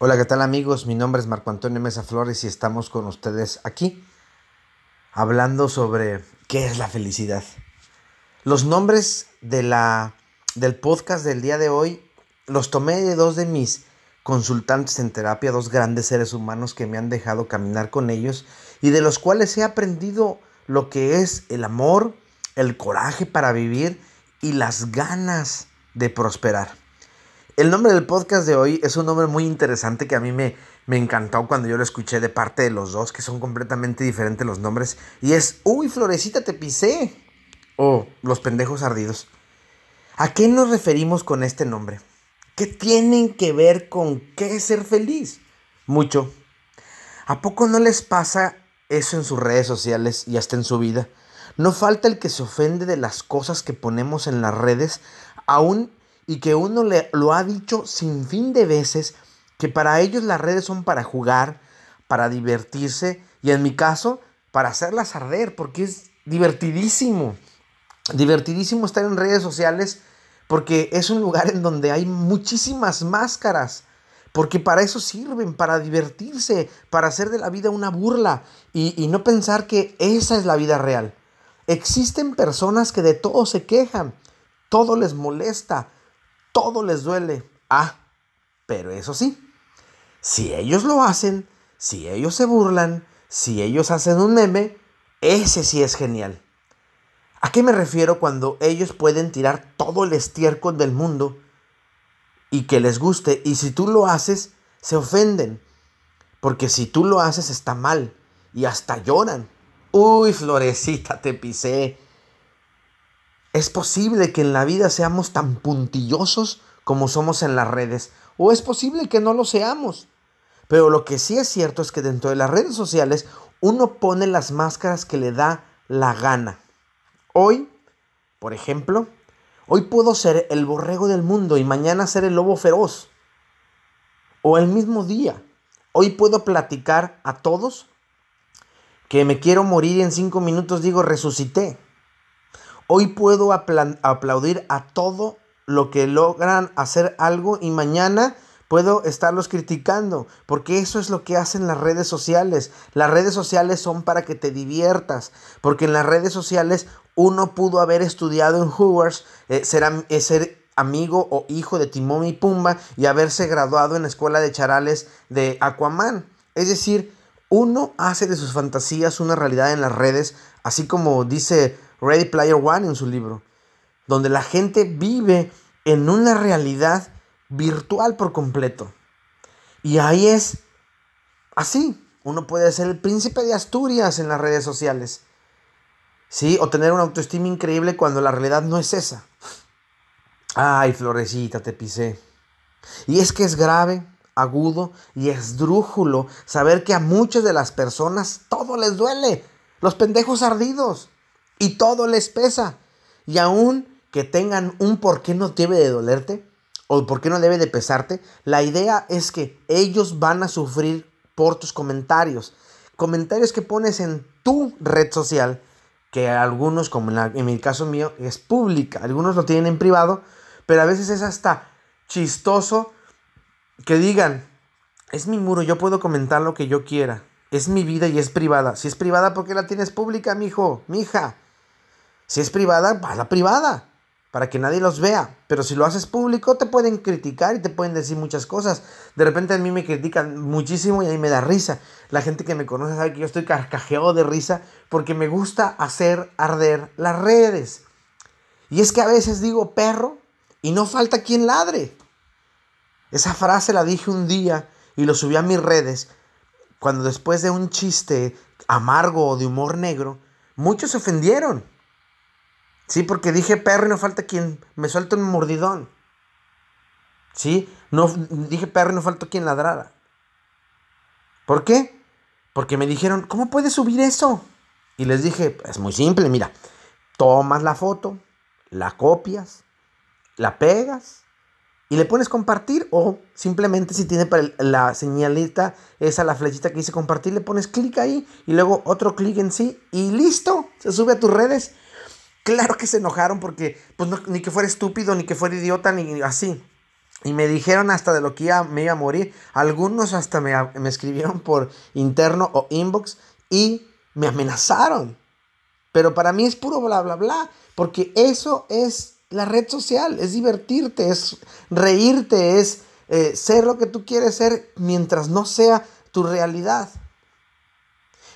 Hola, ¿qué tal amigos? Mi nombre es Marco Antonio Mesa Flores y estamos con ustedes aquí hablando sobre qué es la felicidad. Los nombres de la, del podcast del día de hoy los tomé de dos de mis consultantes en terapia, dos grandes seres humanos que me han dejado caminar con ellos y de los cuales he aprendido lo que es el amor, el coraje para vivir y las ganas de prosperar. El nombre del podcast de hoy es un nombre muy interesante que a mí me, me encantó cuando yo lo escuché de parte de los dos, que son completamente diferentes los nombres. Y es, uy, Florecita, te pisé. O los pendejos ardidos. ¿A qué nos referimos con este nombre? ¿Qué tienen que ver con qué ser feliz? Mucho. ¿A poco no les pasa eso en sus redes sociales y hasta en su vida? No falta el que se ofende de las cosas que ponemos en las redes, aún y que uno le, lo ha dicho sin fin de veces, que para ellos las redes son para jugar, para divertirse y en mi caso, para hacerlas arder, porque es divertidísimo. Divertidísimo estar en redes sociales porque es un lugar en donde hay muchísimas máscaras. Porque para eso sirven, para divertirse, para hacer de la vida una burla y, y no pensar que esa es la vida real. Existen personas que de todo se quejan, todo les molesta, todo les duele. Ah, pero eso sí, si ellos lo hacen, si ellos se burlan, si ellos hacen un meme, ese sí es genial. ¿A qué me refiero cuando ellos pueden tirar todo el estiércol del mundo y que les guste? Y si tú lo haces, se ofenden. Porque si tú lo haces está mal y hasta lloran. Uy, florecita, te pisé. ¿Es posible que en la vida seamos tan puntillosos como somos en las redes? ¿O es posible que no lo seamos? Pero lo que sí es cierto es que dentro de las redes sociales uno pone las máscaras que le da la gana. Hoy, por ejemplo, hoy puedo ser el borrego del mundo y mañana ser el lobo feroz. O el mismo día. Hoy puedo platicar a todos que me quiero morir y en cinco minutos digo resucité. Hoy puedo aplaudir a todo lo que logran hacer algo y mañana puedo estarlos criticando, porque eso es lo que hacen las redes sociales. Las redes sociales son para que te diviertas, porque en las redes sociales uno pudo haber estudiado en Hoover's, eh, ser, eh, ser amigo o hijo de Timón y Pumba y haberse graduado en la escuela de charales de Aquaman. Es decir, uno hace de sus fantasías una realidad en las redes, así como dice Ready Player One en su libro, donde la gente vive en una realidad virtual por completo. Y ahí es así. Uno puede ser el príncipe de Asturias en las redes sociales. ¿Sí? O tener una autoestima increíble cuando la realidad no es esa. Ay, florecita, te pisé. Y es que es grave, agudo y esdrújulo saber que a muchas de las personas todo les duele. Los pendejos ardidos y todo les pesa. Y aún que tengan un por qué no debe de dolerte o por qué no debe de pesarte, la idea es que ellos van a sufrir por tus comentarios. Comentarios que pones en tu red social, que algunos, como en, en mi caso mío, es pública. Algunos lo tienen en privado, pero a veces es hasta chistoso que digan, es mi muro, yo puedo comentar lo que yo quiera. Es mi vida y es privada. Si es privada, ¿por qué la tienes pública, mi hijo, mi hija? Si es privada, va a la privada, para que nadie los vea. Pero si lo haces público, te pueden criticar y te pueden decir muchas cosas. De repente a mí me critican muchísimo y a mí me da risa. La gente que me conoce sabe que yo estoy carcajeado de risa porque me gusta hacer arder las redes. Y es que a veces digo perro y no falta quien ladre. Esa frase la dije un día y lo subí a mis redes cuando después de un chiste amargo o de humor negro, muchos se ofendieron. Sí, porque dije perro y no falta quien me suelte un mordidón. Sí, no dije perro y no falta quien ladrara. ¿Por qué? Porque me dijeron, ¿cómo puedes subir eso? Y les dije, es muy simple, mira, tomas la foto, la copias, la pegas y le pones compartir o simplemente si tiene la señalita, esa la flechita que dice compartir, le pones clic ahí y luego otro clic en sí y listo, se sube a tus redes Claro que se enojaron porque, pues, ni que fuera estúpido, ni que fuera idiota, ni así. y me dijeron hasta de lo que iba, me iba a morir. Algunos hasta me, escribieron por interno o inbox y me amenazaron. Pero para mí es puro bla, bla, bla. Porque eso es la red social. Es divertirte, es reírte, es eh, ser lo que tú quieres ser mientras no sea tu realidad.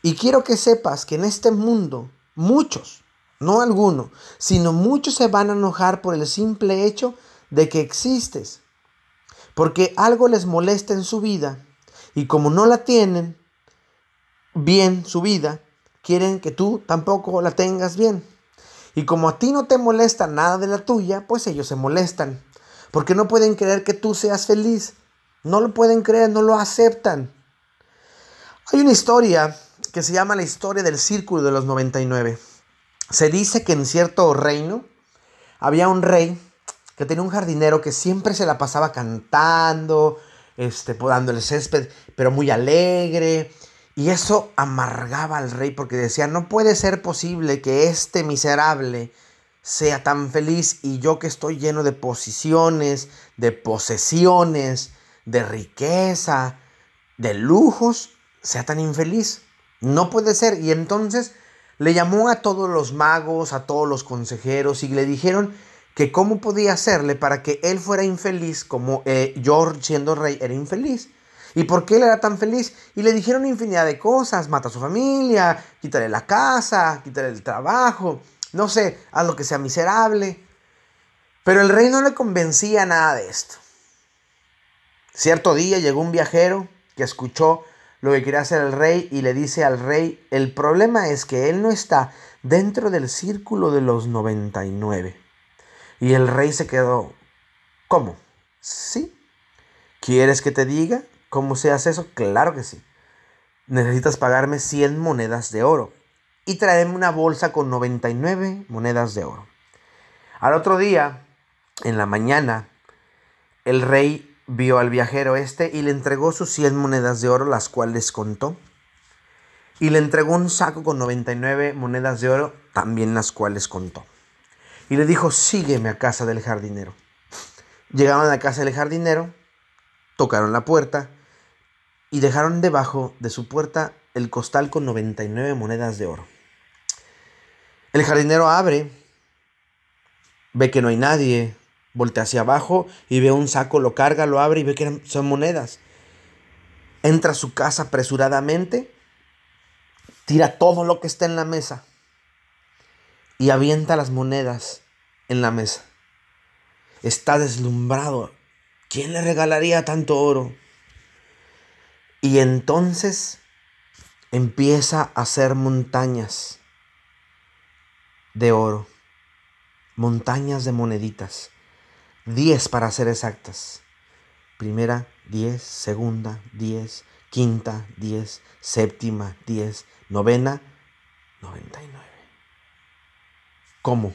Y quiero que sepas que en este mundo muchos, no algunos, sino muchos se van a enojar por el simple hecho de que existes porque algo les molesta en su vida y como no la tienen bien su vida, quieren que tú tampoco la tengas bien. Y como a ti no te molesta nada de la tuya, pues ellos se molestan, porque no pueden creer que tú seas feliz. No lo pueden creer, no lo aceptan. Hay una historia que se llama la historia del círculo de los 99. Se dice que en cierto reino había un rey que tenía un jardinero que siempre se la pasaba cantando, este, podando el césped, pero muy alegre. Y eso amargaba al rey porque decía, no puede ser posible que este miserable sea tan feliz y yo que estoy lleno de posiciones, de posesiones, de riqueza, de lujos, sea tan infeliz. No puede ser. Y entonces le llamó a todos los magos, a todos los consejeros y le dijeron que cómo podía hacerle para que él fuera infeliz como eh, George siendo rey era infeliz. ¿Y por qué él era tan feliz? Y le dijeron infinidad de cosas, mata a su familia, quítale la casa, quítale el trabajo, no sé, haz lo que sea miserable. Pero el rey no le convencía nada de esto. Cierto día llegó un viajero que escuchó lo que quería hacer el rey y le dice al rey, el problema es que él no está dentro del círculo de los 99. Y el rey se quedó, ¿cómo? Sí. ¿Quieres que te diga cómo se hace eso? Claro que sí. Necesitas pagarme 100 monedas de oro y traerme una bolsa con 99 monedas de oro. Al otro día, en la mañana, el rey vio al viajero este y le entregó sus 100 monedas de oro, las cuales contó. Y le entregó un saco con 99 monedas de oro, también las cuales contó y le dijo, sígueme a casa del jardinero. Llegaron a la casa del jardinero, tocaron la puerta y dejaron debajo de su puerta el costal con 99 monedas de oro. El jardinero abre, ve que no hay nadie, voltea hacia abajo y ve un saco, lo carga, lo abre y ve que son monedas. Entra a su casa apresuradamente, tira todo lo que está en la mesa y avienta las monedas en la mesa. Está deslumbrado. ¿Quién le regalaría tanto oro? Y entonces empieza a hacer montañas de oro, montañas de moneditas, diez para ser exactas. Primera, diez, segunda, diez, quinta, diez, séptima, diez, novena, noventa y nueve. ¿Cómo?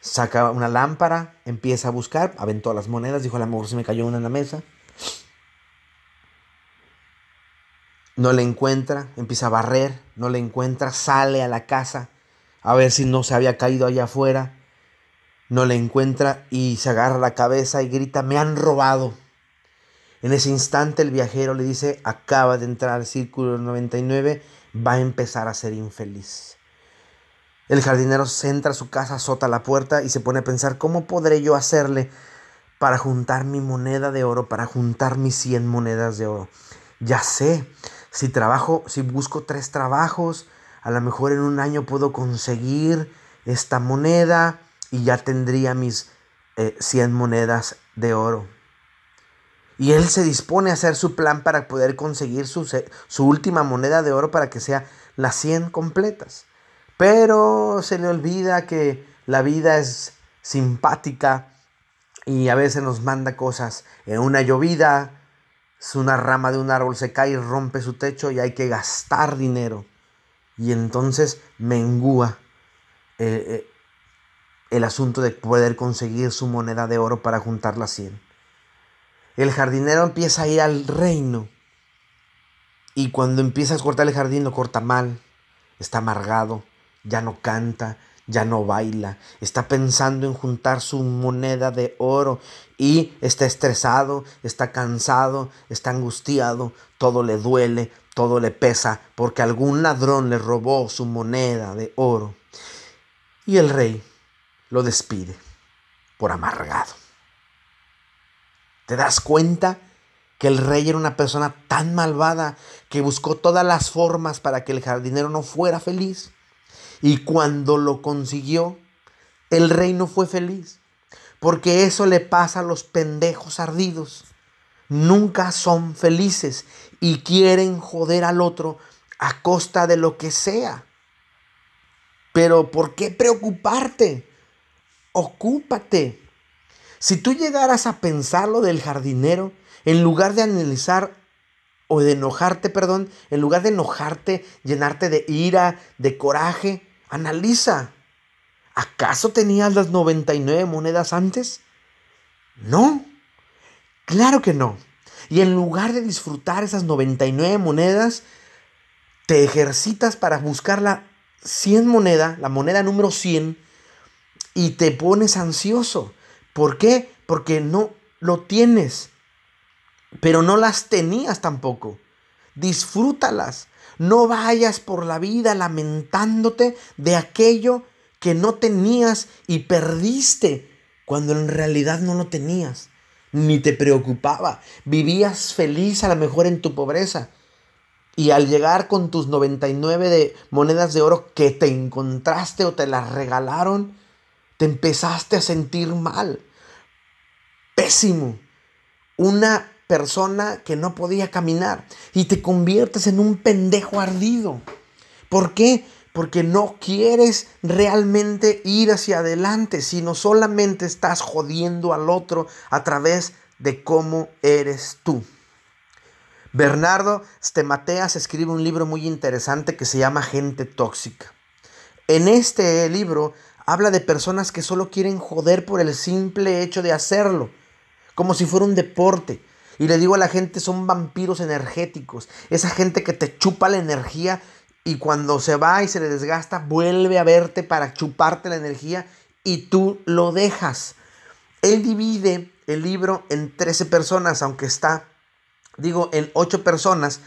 Saca una lámpara, empieza a buscar, aventó las monedas, dijo a lo mejor se me cayó una en la mesa. No le encuentra, empieza a barrer, no le encuentra, sale a la casa a ver si no se había caído allá afuera. No le encuentra y se agarra la cabeza y grita, me han robado. En ese instante el viajero le dice, acaba de entrar al círculo 99, va a empezar a ser infeliz. El jardinero se entra a su casa, azota la puerta y se pone a pensar, ¿cómo podré yo hacerle para juntar mi moneda de oro, para juntar mis 100 monedas de oro? Ya sé, si trabajo, si busco tres trabajos, a lo mejor en un año puedo conseguir esta moneda y ya tendría mis 100 eh, monedas de oro. Y él se dispone a hacer su plan para poder conseguir su, su última moneda de oro para que sea las 100 completas. Pero se le olvida que la vida es simpática y a veces nos manda cosas. En una llovida, una rama de un árbol se cae y rompe su techo y hay que gastar dinero. Y entonces mengúa eh, eh, el asunto de poder conseguir su moneda de oro para juntar las 100. El jardinero empieza a ir al reino. Y cuando empieza a cortar el jardín lo corta mal. Está amargado ya no canta, ya no baila, está pensando en juntar su moneda de oro y está estresado, está cansado, está angustiado, todo le duele, todo le pesa, porque algún ladrón le robó su moneda de oro. Y el rey lo despide por amargado. ¿Te das cuenta que el rey era una persona tan malvada que buscó todas las formas para que el jardinero no fuera feliz? Y cuando lo consiguió, el rey no fue feliz. Porque eso le pasa a los pendejos ardidos. Nunca son felices y quieren joder al otro a costa de lo que sea. Pero ¿por qué preocuparte? Ocúpate. Si tú llegaras a pensar lo del jardinero, en lugar de analizar o de enojarte, perdón, en lugar de enojarte, llenarte de ira, de coraje, Analiza. ¿Acaso tenías las 99 monedas antes? No. Claro que no. Y en lugar de disfrutar esas 99 monedas, te ejercitas para buscar la 100 moneda, la moneda número 100, y te pones ansioso. ¿Por qué? Porque no lo tienes, pero no las tenías tampoco. Disfrútalas. No vayas por la vida lamentándote de aquello que no tenías y perdiste cuando en realidad no lo tenías. Ni te preocupaba. Vivías feliz a lo mejor en tu pobreza. Y al llegar con tus 99 de monedas de oro que te encontraste o te las regalaron, te empezaste a sentir mal. Pésimo. Una persona que no podía caminar y te conviertes en un pendejo ardido. ¿Por qué? Porque no quieres realmente ir hacia adelante, sino solamente estás jodiendo al otro a través de cómo eres tú. Bernardo Stemateas escribe un libro muy interesante que se llama Gente Tóxica. En este libro habla de personas que solo quieren joder por el simple hecho de hacerlo, como si fuera un deporte, y le digo a la gente, son vampiros energéticos. Esa gente que te chupa la energía y cuando se va y se le desgasta, vuelve a verte para chuparte la energía y tú lo dejas. Él divide el libro en 13 personas, aunque está, digo, en 8 personas,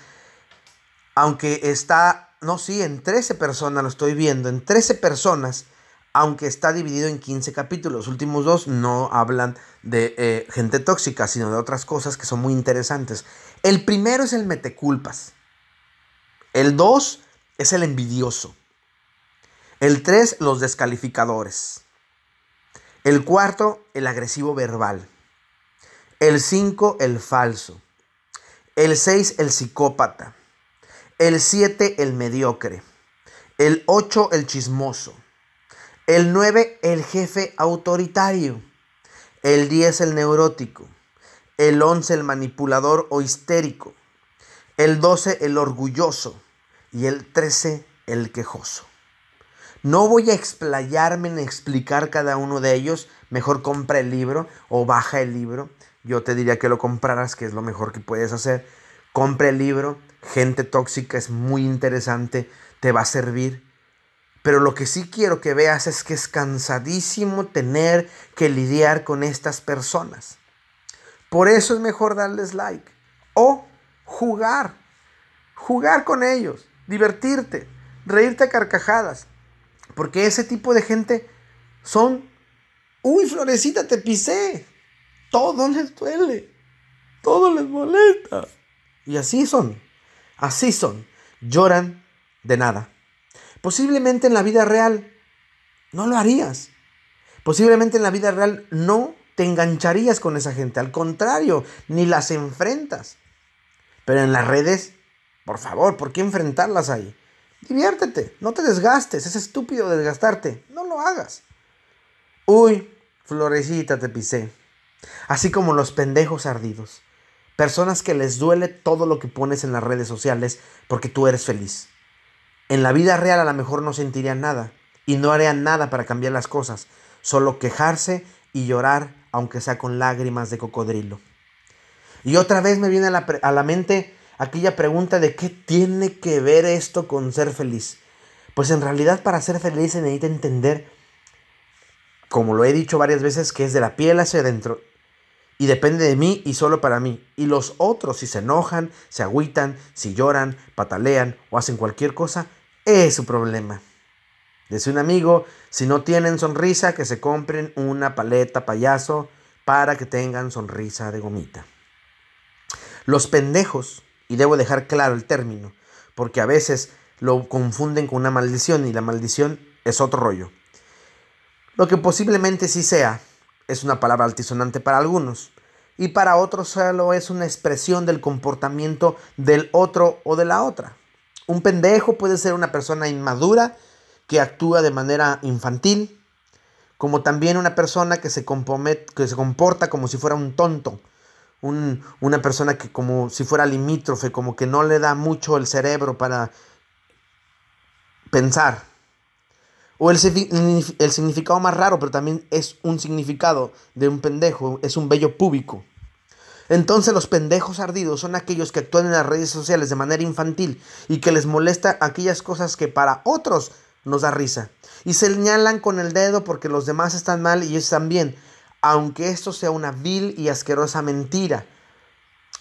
aunque está, no, sí, en 13 personas lo estoy viendo, en 13 personas aunque está dividido en 15 capítulos. Los últimos dos no hablan de eh, gente tóxica, sino de otras cosas que son muy interesantes. El primero es el meteculpas. El dos es el envidioso. El tres, los descalificadores. El cuarto, el agresivo verbal. El cinco, el falso. El seis, el psicópata. El siete, el mediocre. El ocho, el chismoso. El 9, el jefe autoritario. El 10, el neurótico. El 11, el manipulador o histérico. El 12, el orgulloso. Y el 13, el quejoso. No voy a explayarme en explicar cada uno de ellos. Mejor compra el libro o baja el libro. Yo te diría que lo compraras, que es lo mejor que puedes hacer. Compra el libro. Gente tóxica es muy interesante. Te va a servir pero lo que sí quiero que veas es que es cansadísimo tener que lidiar con estas personas. Por eso es mejor darles like. O jugar. Jugar con ellos. Divertirte. Reírte a carcajadas. Porque ese tipo de gente son... Uy, florecita, te pisé. Todo les duele. Todo les molesta. Y así son. Así son. Lloran de nada. Posiblemente en la vida real no lo harías. Posiblemente en la vida real no te engancharías con esa gente. Al contrario, ni las enfrentas. Pero en las redes, por favor, ¿por qué enfrentarlas ahí? Diviértete, no te desgastes, es estúpido desgastarte, no lo hagas. Uy, florecita te pisé. Así como los pendejos ardidos. Personas que les duele todo lo que pones en las redes sociales porque tú eres feliz. En la vida real a lo mejor no sentirían nada y no harían nada para cambiar las cosas, solo quejarse y llorar, aunque sea con lágrimas de cocodrilo. Y otra vez me viene a la, a la mente aquella pregunta de qué tiene que ver esto con ser feliz. Pues en realidad para ser feliz se necesita entender, como lo he dicho varias veces, que es de la piel hacia adentro y depende de mí y solo para mí. Y los otros, si se enojan, se agüitan, si lloran, patalean o hacen cualquier cosa, es su problema. Dice un amigo, si no tienen sonrisa, que se compren una paleta payaso para que tengan sonrisa de gomita. Los pendejos, y debo dejar claro el término, porque a veces lo confunden con una maldición y la maldición es otro rollo. Lo que posiblemente sí sea, es una palabra altisonante para algunos, y para otros solo es una expresión del comportamiento del otro o de la otra. Un pendejo puede ser una persona inmadura que actúa de manera infantil, como también una persona que se, que se comporta como si fuera un tonto, una persona que como si fuera limítrofe, como que no le da mucho el cerebro para pensar. O el, el significado más raro, pero también es un significado de un pendejo, es un bello púbico. Entonces los pendejos ardidos son aquellos que actúan en las redes sociales de manera infantil y que les molesta aquellas cosas que para otros nos da risa. Y señalan con el dedo porque los demás están mal y ellos están bien, aunque esto sea una vil y asquerosa mentira.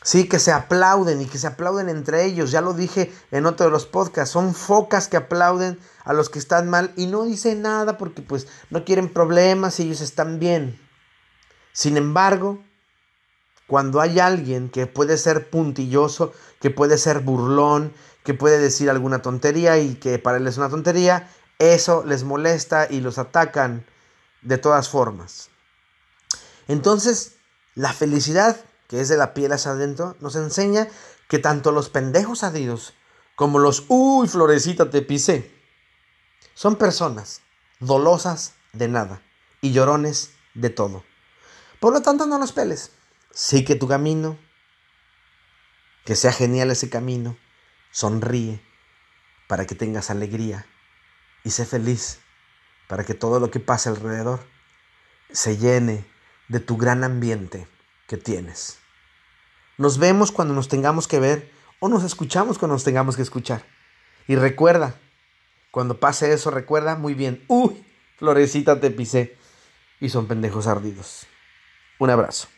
Sí, que se aplauden y que se aplauden entre ellos. Ya lo dije en otro de los podcasts. Son focas que aplauden a los que están mal y no dicen nada porque pues no quieren problemas y ellos están bien. Sin embargo, cuando hay alguien que puede ser puntilloso, que puede ser burlón, que puede decir alguna tontería y que para él es una tontería, eso les molesta y los atacan de todas formas. Entonces, la felicidad, que es de la piel hacia adentro, nos enseña que tanto los pendejos adidos como los uy, florecita te pisé, son personas dolosas de nada y llorones de todo. Por lo tanto, no los peles. Sí que tu camino, que sea genial ese camino, sonríe para que tengas alegría y sé feliz para que todo lo que pase alrededor se llene de tu gran ambiente que tienes. Nos vemos cuando nos tengamos que ver o nos escuchamos cuando nos tengamos que escuchar. Y recuerda, cuando pase eso, recuerda muy bien, uy, florecita te pisé y son pendejos ardidos. Un abrazo.